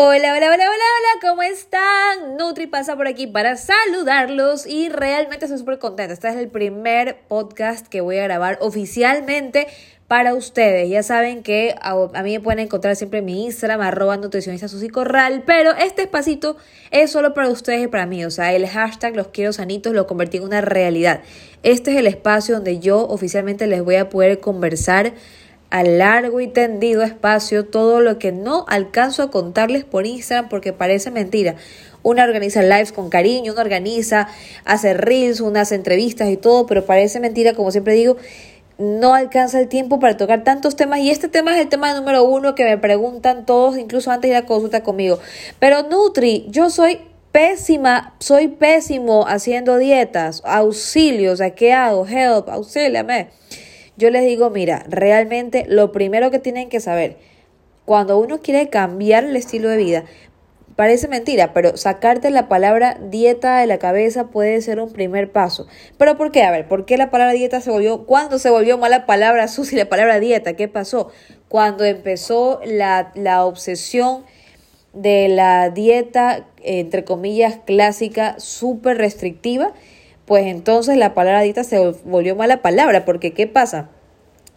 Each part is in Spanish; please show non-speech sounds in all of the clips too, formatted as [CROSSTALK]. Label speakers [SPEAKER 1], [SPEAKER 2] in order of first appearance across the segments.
[SPEAKER 1] Hola, hola, hola, hola, hola, ¿cómo están? Nutri pasa por aquí para saludarlos y realmente estoy súper contenta. Este es el primer podcast que voy a grabar oficialmente para ustedes. Ya saben que a, mí me pueden encontrar siempre en mi Instagram, arroba nutricionista Susi Corral, pero este espacito es solo para ustedes y para mí. O sea, el hashtag los quiero sanitos lo convertí en una realidad. Este es el espacio donde yo oficialmente les voy a poder conversar a largo y tendido espacio todo lo que no alcanzo a contarles por Instagram porque parece mentira. Una organiza lives con cariño, una organiza, hace reels, unas entrevistas y todo, pero parece mentira, como siempre digo, no alcanza el tiempo para tocar tantos temas y este tema es el tema número uno que me preguntan todos, incluso antes de ir a consulta conmigo. Pero Nutri, yo soy pésima, soy pésimo haciendo dietas, auxilios, ¿a qué hago? Help, auxíliame yo les digo, mira, realmente lo primero que tienen que saber, cuando uno quiere cambiar el estilo de vida, parece mentira, pero sacarte la palabra dieta de la cabeza puede ser un primer paso. ¿Pero por qué? A ver, ¿por qué la palabra dieta se volvió, cuándo se volvió mala palabra [LAUGHS] Susi, la palabra dieta? ¿Qué pasó? Cuando empezó la, la obsesión de la dieta, entre comillas, clásica, súper restrictiva pues entonces la palabra dieta se volvió mala palabra, porque ¿qué pasa?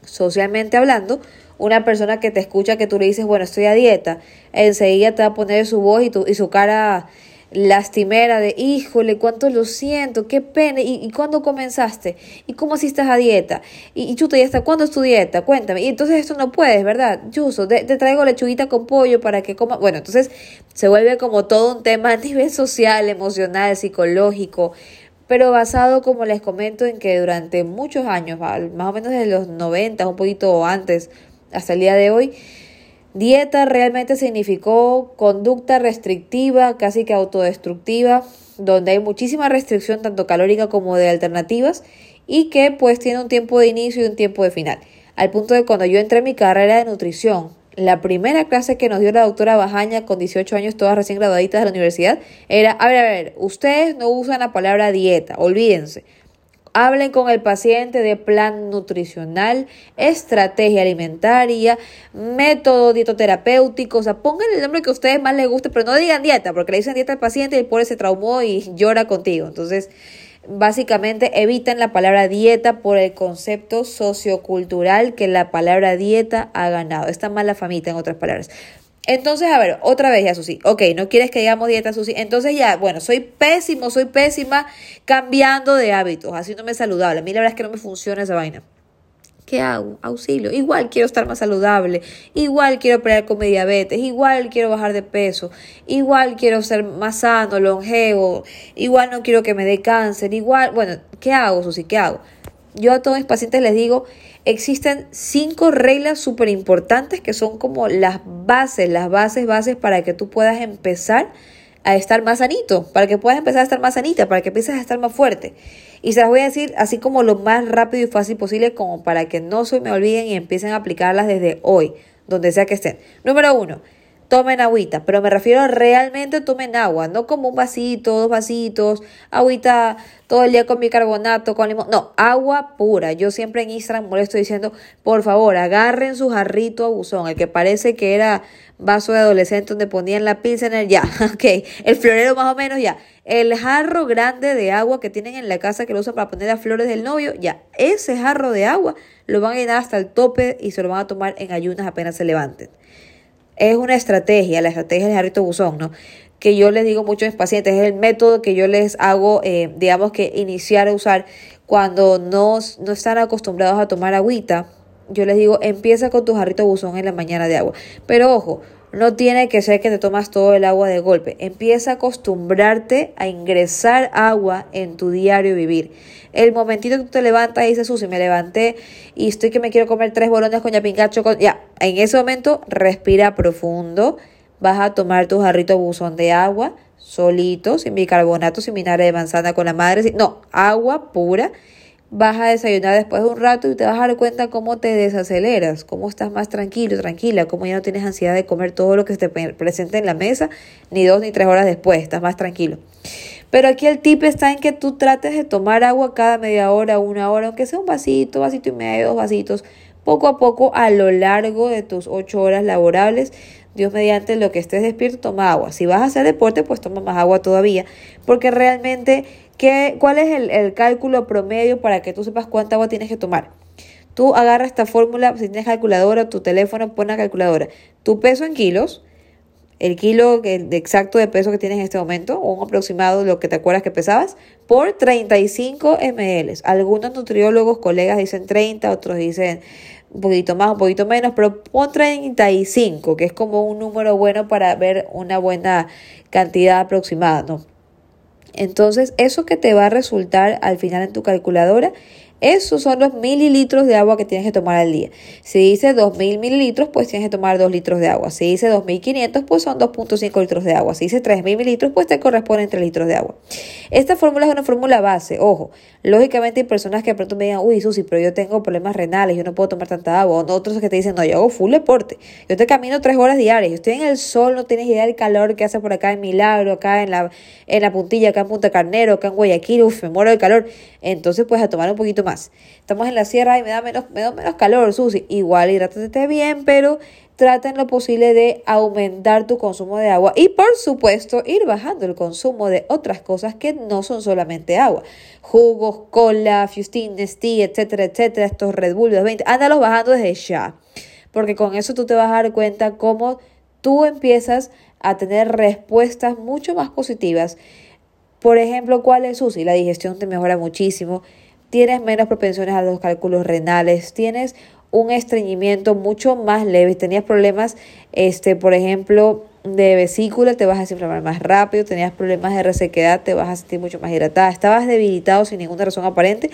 [SPEAKER 1] Socialmente hablando, una persona que te escucha que tú le dices, bueno, estoy a dieta, enseguida te va a poner su voz y, tu, y su cara lastimera de, híjole, cuánto lo siento, qué pena, ¿y, y cuándo comenzaste? ¿Y cómo así estás a dieta? Y, y chuta, ¿y hasta cuándo es tu dieta? Cuéntame. Y entonces esto no puedes, ¿verdad? Yuso, te, te traigo lechuguita con pollo para que coma. Bueno, entonces se vuelve como todo un tema a nivel [LAUGHS] social, emocional, psicológico, pero basado, como les comento, en que durante muchos años, más o menos desde los 90, un poquito antes, hasta el día de hoy, dieta realmente significó conducta restrictiva, casi que autodestructiva, donde hay muchísima restricción tanto calórica como de alternativas y que pues tiene un tiempo de inicio y un tiempo de final. Al punto de cuando yo entré en mi carrera de nutrición, la primera clase que nos dio la doctora Bajaña con 18 años, todas recién graduaditas de la universidad, era, a ver, a ver, ustedes no usan la palabra dieta, olvídense. Hablen con el paciente de plan nutricional, estrategia alimentaria, método dietoterapéutico, o sea, pongan el nombre que a ustedes más les guste, pero no digan dieta, porque le dicen dieta al paciente y el pobre se traumó y llora contigo. Entonces, Básicamente evitan la palabra dieta por el concepto sociocultural que la palabra dieta ha ganado. Está mala famita en otras palabras. Entonces, a ver, otra vez ya, Susi. Ok, no quieres que digamos dieta, Susi. Entonces ya, bueno, soy pésimo, soy pésima cambiando de hábitos, haciéndome saludable. A mí la verdad es que no me funciona esa vaina. ¿Qué hago? Auxilio. Igual quiero estar más saludable, igual quiero pelear con mi diabetes, igual quiero bajar de peso, igual quiero ser más sano, longevo, igual no quiero que me dé cáncer, igual, bueno, ¿qué hago, Susi? ¿Qué hago? Yo a todos mis pacientes les digo, existen cinco reglas súper importantes que son como las bases, las bases, bases para que tú puedas empezar a estar más sanito, para que puedas empezar a estar más sanita, para que empieces a estar más fuerte. Y se las voy a decir así como lo más rápido y fácil posible, como para que no se me olviden y empiecen a aplicarlas desde hoy, donde sea que estén. Número uno, tomen agüita, pero me refiero realmente tomen agua, no como un vasito, dos vasitos, agüita todo el día con bicarbonato, con limón, no, agua pura. Yo siempre en Instagram le estoy diciendo, por favor, agarren su jarrito a buzón, el que parece que era vaso de adolescente donde ponían la el ya, [LAUGHS] ok, el florero más o menos, ya, el jarro grande de agua que tienen en la casa que lo usan para poner las flores del novio, ya, ese jarro de agua lo van a llenar hasta el tope y se lo van a tomar en ayunas apenas se levanten es una estrategia, la estrategia del jarrito buzón, ¿no? Que yo les digo mucho a mis pacientes, es el método que yo les hago, eh, digamos que iniciar a usar cuando no, no están acostumbrados a tomar agüita. Yo les digo, empieza con tu jarrito buzón en la mañana de agua. Pero ojo, no tiene que ser que te tomas todo el agua de golpe. Empieza a acostumbrarte a ingresar agua en tu diario vivir. El momentito que tú te levantas y dices, Susi, me levanté y estoy que me quiero comer tres bolones con yapingacho. Con... Ya, en ese momento respira profundo. Vas a tomar tu jarrito buzón de agua solito, sin bicarbonato, sin vinagre de manzana con la madre. No, agua pura vas a desayunar después de un rato y te vas a dar cuenta cómo te desaceleras, cómo estás más tranquilo, tranquila, cómo ya no tienes ansiedad de comer todo lo que se te presenta en la mesa, ni dos ni tres horas después, estás más tranquilo. Pero aquí el tip está en que tú trates de tomar agua cada media hora, una hora, aunque sea un vasito, vasito y medio, dos vasitos, poco a poco a lo largo de tus ocho horas laborables, Dios mediante lo que estés despierto, toma agua. Si vas a hacer deporte, pues toma más agua todavía, porque realmente, ¿qué, ¿cuál es el, el cálculo promedio para que tú sepas cuánta agua tienes que tomar? Tú agarras esta fórmula, si tienes calculadora, tu teléfono, pon la calculadora. Tu peso en kilos, el kilo exacto de peso que tienes en este momento, o un aproximado de lo que te acuerdas que pesabas, por 35 ml. Algunos nutriólogos, colegas dicen 30, otros dicen un poquito más, un poquito menos, pero pon 35, que es como un número bueno para ver una buena cantidad aproximada, ¿no? Entonces, eso que te va a resultar al final en tu calculadora esos son los mililitros de agua que tienes que tomar al día. Si dice 2.000 mililitros, pues tienes que tomar 2 litros de agua. Si dice 2.500, pues son 2.5 litros de agua. Si dice 3.000 mililitros, pues te corresponden 3 litros de agua. Esta fórmula es una fórmula base. Ojo, lógicamente hay personas que de pronto me digan, uy, Susi, pero yo tengo problemas renales, yo no puedo tomar tanta agua. O otros que te dicen, no, yo hago full deporte. Yo te camino 3 horas diarias. Yo estoy en el sol, no tienes idea del calor que hace por acá en Milagro, acá en la, en la puntilla, acá en Punta Carnero, acá en Guayaquil. Uf, me muero de calor. Entonces, pues a tomar un poquito más. Estamos en la sierra y me da menos, menos calor, Susi. Igual hidrátate bien, pero trata en lo posible de aumentar tu consumo de agua y por supuesto ir bajando el consumo de otras cosas que no son solamente agua. Jugos, cola, Fustin, Nestí, etcétera, etcétera, estos Red Bull 20, ándalos bajando desde ya. Porque con eso tú te vas a dar cuenta cómo tú empiezas a tener respuestas mucho más positivas. Por ejemplo, ¿cuál es Susi? La digestión te mejora muchísimo tienes menos propensiones a los cálculos renales, tienes un estreñimiento mucho más leve, tenías problemas, este, por ejemplo, de vesícula, te vas a desinflamar más rápido, tenías problemas de resequedad, te vas a sentir mucho más hidratada, estabas debilitado sin ninguna razón aparente,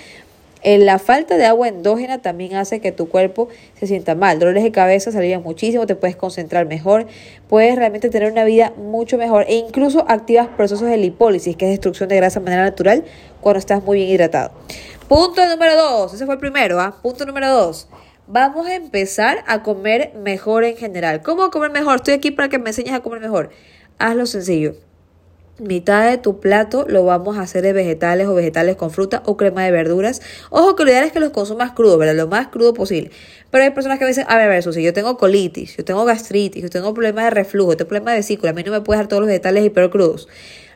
[SPEAKER 1] la falta de agua endógena también hace que tu cuerpo se sienta mal. Dolores de cabeza se muchísimo, te puedes concentrar mejor, puedes realmente tener una vida mucho mejor e incluso activas procesos de lipólisis, que es destrucción de grasa de manera natural cuando estás muy bien hidratado. Punto número dos, ese fue el primero, ¿ah? Punto número dos. Vamos a empezar a comer mejor en general. ¿Cómo comer mejor? Estoy aquí para que me enseñes a comer mejor. Hazlo sencillo mitad de tu plato lo vamos a hacer de vegetales o vegetales con fruta o crema de verduras. Ojo que lo ideal es que los consumas crudos, ¿verdad? Lo más crudo posible. Pero hay personas que me dicen, a ver, a ver, si yo tengo colitis, yo tengo gastritis, yo tengo problemas de reflujo, yo tengo problemas de vesícula, a mí no me puedes dar todos los vegetales hiper crudos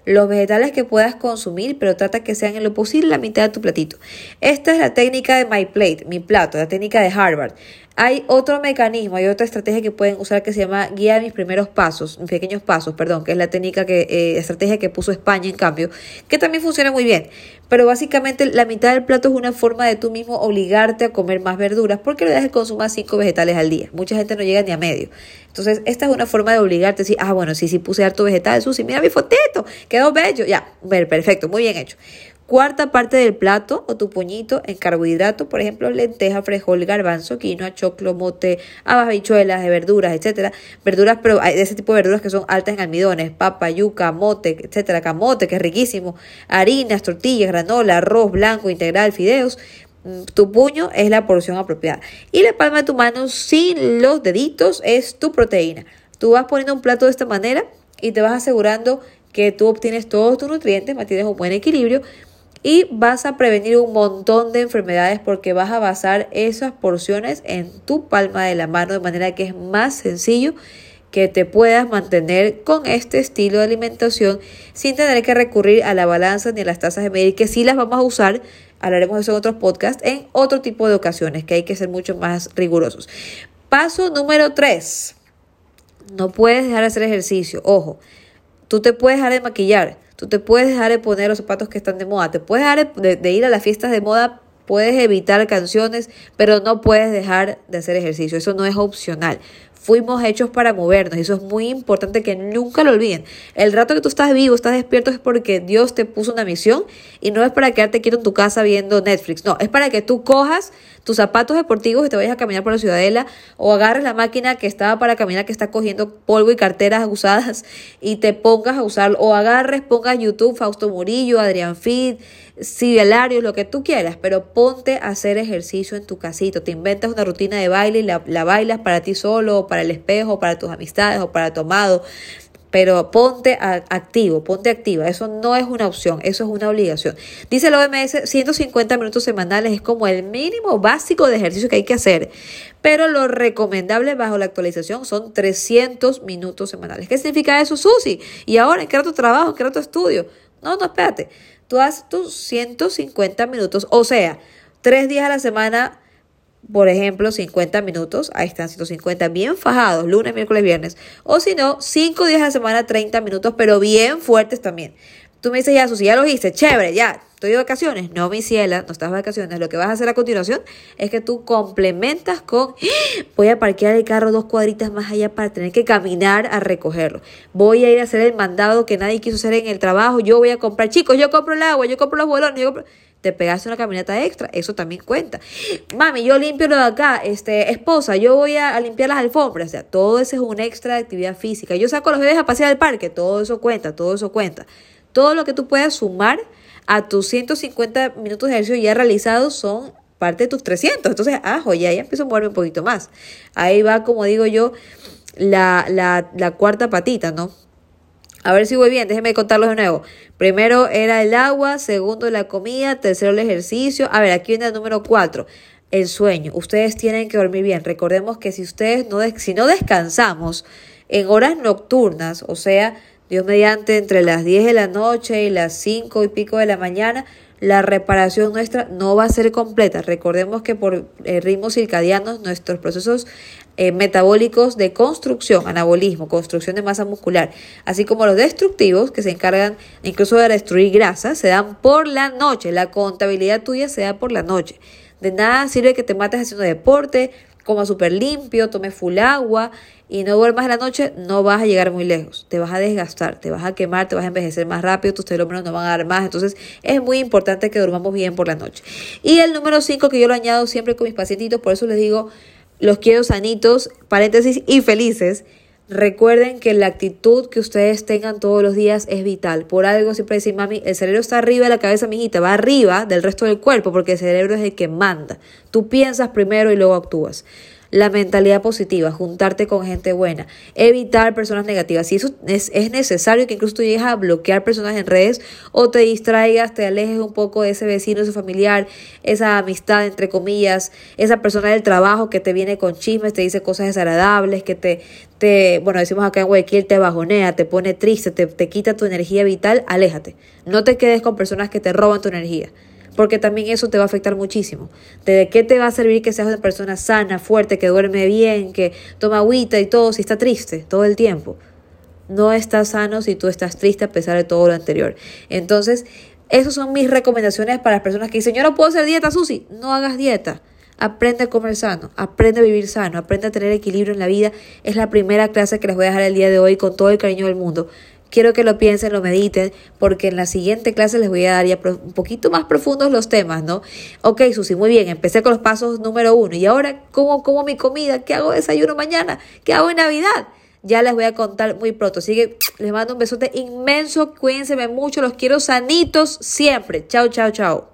[SPEAKER 1] los vegetales que puedas consumir, pero trata que sean en lo posible la mitad de tu platito. Esta es la técnica de My Plate, mi plato, la técnica de Harvard. Hay otro mecanismo, hay otra estrategia que pueden usar que se llama guía mis primeros pasos, mis pequeños pasos, perdón, que es la técnica que, eh, estrategia que puso España en cambio, que también funciona muy bien. Pero básicamente la mitad del plato es una forma de tú mismo obligarte a comer más verduras porque le das que consumar cinco vegetales al día. Mucha gente no llega ni a medio. Entonces, esta es una forma de obligarte a decir, ah, bueno, sí, sí puse harto vegetal, Susi, mira mi fotito, quedó bello, ya, perfecto, muy bien hecho cuarta parte del plato o tu puñito en carbohidrato, por ejemplo, lenteja, frijol, garbanzo, quinoa, choclo, mote, habas, habichuelas, de verduras, etcétera. Verduras, pero hay ese tipo de verduras que son altas en almidones, papa, yuca, mote, etcétera, camote, que es riquísimo, harinas, tortillas, granola, arroz blanco, integral, fideos. Mm, tu puño es la porción apropiada. Y la palma de tu mano sin los deditos es tu proteína. Tú vas poniendo un plato de esta manera y te vas asegurando que tú obtienes todos tus nutrientes, mantienes un buen equilibrio y vas a prevenir un montón de enfermedades porque vas a basar esas porciones en tu palma de la mano de manera que es más sencillo que te puedas mantener con este estilo de alimentación sin tener que recurrir a la balanza ni a las tasas de medir que sí las vamos a usar. Hablaremos de eso en otros podcasts en otro tipo de ocasiones que hay que ser mucho más rigurosos. Paso número 3 no puedes dejar de hacer ejercicio. Ojo tú te puedes dejar de maquillar Tú te puedes dejar de poner los zapatos que están de moda, te puedes dejar de, ir a las fiestas de moda, puedes evitar canciones, pero no puedes dejar de hacer ejercicio. Eso no es opcional. Fuimos hechos para movernos y eso es muy importante que nunca lo olviden. El rato que tú estás vivo, estás despierto es porque Dios te puso una misión y no es para quedarte quieto en tu casa viendo Netflix. No, es para que tú cojas tus zapatos deportivos y te vayas a caminar por la ciudadela o agarres la máquina que estaba para caminar que está cogiendo polvo y carteras usadas y te pongas a usarlo o agarres, pongas YouTube, Fausto Murillo, Adrián Fid, Sidelarios, lo que tú quieras, pero ponte a hacer ejercicio en tu casito, te inventas una rutina de baile y la, la bailas para ti solo o para el espejo, para tus amistades o para tu amado pero ponte activo, ponte activa. Eso no es una opción, eso es una obligación. Dice el OMS, 150 minutos semanales es como el mínimo básico de ejercicio que hay que hacer. Pero lo recomendable bajo la actualización son 300 minutos semanales. ¿Qué significa eso, Susi? Y ahora, ¿en qué era tu trabajo? ¿En qué era tu estudio? No, no, espérate. Tú haces tus 150 minutos, o sea, tres días a la semana por ejemplo, 50 minutos, ahí están 150 bien fajados, lunes, miércoles, viernes, o si no, 5 días a la semana, 30 minutos, pero bien fuertes también. Tú me dices, ya, Susi, ya lo hice, chévere, ya, estoy de vacaciones. No, mi ciela, no estás de vacaciones. Lo que vas a hacer a continuación es que tú complementas con, ¡Ah! voy a parquear el carro dos cuadritas más allá para tener que caminar a recogerlo. Voy a ir a hacer el mandado que nadie quiso hacer en el trabajo. Yo voy a comprar, chicos, yo compro el agua, yo compro los bolones, yo compro te pegaste una caminata extra, eso también cuenta. Mami, yo limpio lo de acá, este, esposa, yo voy a, limpiar las alfombras, o sea, todo eso es un extra de actividad física. Yo saco los bebés a pasear al parque, todo eso cuenta, todo eso cuenta. Todo lo que tú puedas sumar a tus 150 minutos de ejercicio ya realizados son parte de tus 300. Entonces, ajo, ya, ya empiezo a moverme un poquito más. Ahí va, como digo yo, la, la, la cuarta patita, ¿no? A ver si voy bien, déjenme contarlos de nuevo. Primero era el agua, segundo la comida, tercero el ejercicio. A ver, aquí viene el número cuatro, el sueño. Ustedes tienen que dormir bien. Recordemos que si ustedes no, si no descansamos en horas nocturnas, o sea, Dios mediante entre las 10 de la noche y las 5 y pico de la mañana, la reparación nuestra no va a ser completa. Recordemos que por eh, ritmos circadianos nuestros procesos eh, metabólicos de construcción, anabolismo, construcción de masa muscular, así como los destructivos que se encargan incluso de destruir grasa, se dan por la noche. La contabilidad tuya se da por la noche. De nada sirve que te mates haciendo deporte, coma súper limpio, tome full agua y no duermas la noche, no vas a llegar muy lejos. Te vas a desgastar, te vas a quemar, te vas a envejecer más rápido, tus telómeros no van a dar más. Entonces es muy importante que durmamos bien por la noche. Y el número 5 que yo lo añado siempre con mis pacientitos, por eso les digo, los quiero sanitos, paréntesis y felices. Recuerden que la actitud que ustedes tengan todos los días es vital. Por algo siempre decimos, mami, el cerebro está arriba de la cabeza, mijita, va arriba del resto del cuerpo, porque el cerebro es el que manda. Tú piensas primero y luego actúas la mentalidad positiva, juntarte con gente buena, evitar personas negativas. Si eso es, es, necesario que incluso tú llegues a bloquear personas en redes o te distraigas, te alejes un poco de ese vecino, ese familiar, esa amistad, entre comillas, esa persona del trabajo que te viene con chismes, te dice cosas desagradables, que te, te bueno, decimos acá en Guayaquil, te bajonea, te pone triste, te, te quita tu energía vital, aléjate. No te quedes con personas que te roban tu energía porque también eso te va a afectar muchísimo. ¿De qué te va a servir que seas una persona sana, fuerte, que duerme bien, que toma agüita y todo si está triste todo el tiempo? No estás sano si tú estás triste a pesar de todo lo anterior. Entonces, esas son mis recomendaciones para las personas que dicen, yo no puedo hacer dieta, Susi. No hagas dieta. Aprende a comer sano, aprende a vivir sano, aprende a tener equilibrio en la vida. Es la primera clase que les voy a dejar el día de hoy con todo el cariño del mundo. Quiero que lo piensen, lo mediten, porque en la siguiente clase les voy a dar ya un poquito más profundos los temas, ¿no? Ok, Susi, muy bien, empecé con los pasos número uno. ¿Y ahora cómo como mi comida? ¿Qué hago desayuno mañana? ¿Qué hago en Navidad? Ya les voy a contar muy pronto. Así que les mando un besote inmenso. Cuídense mucho. Los quiero sanitos siempre. Chao, chao, chao.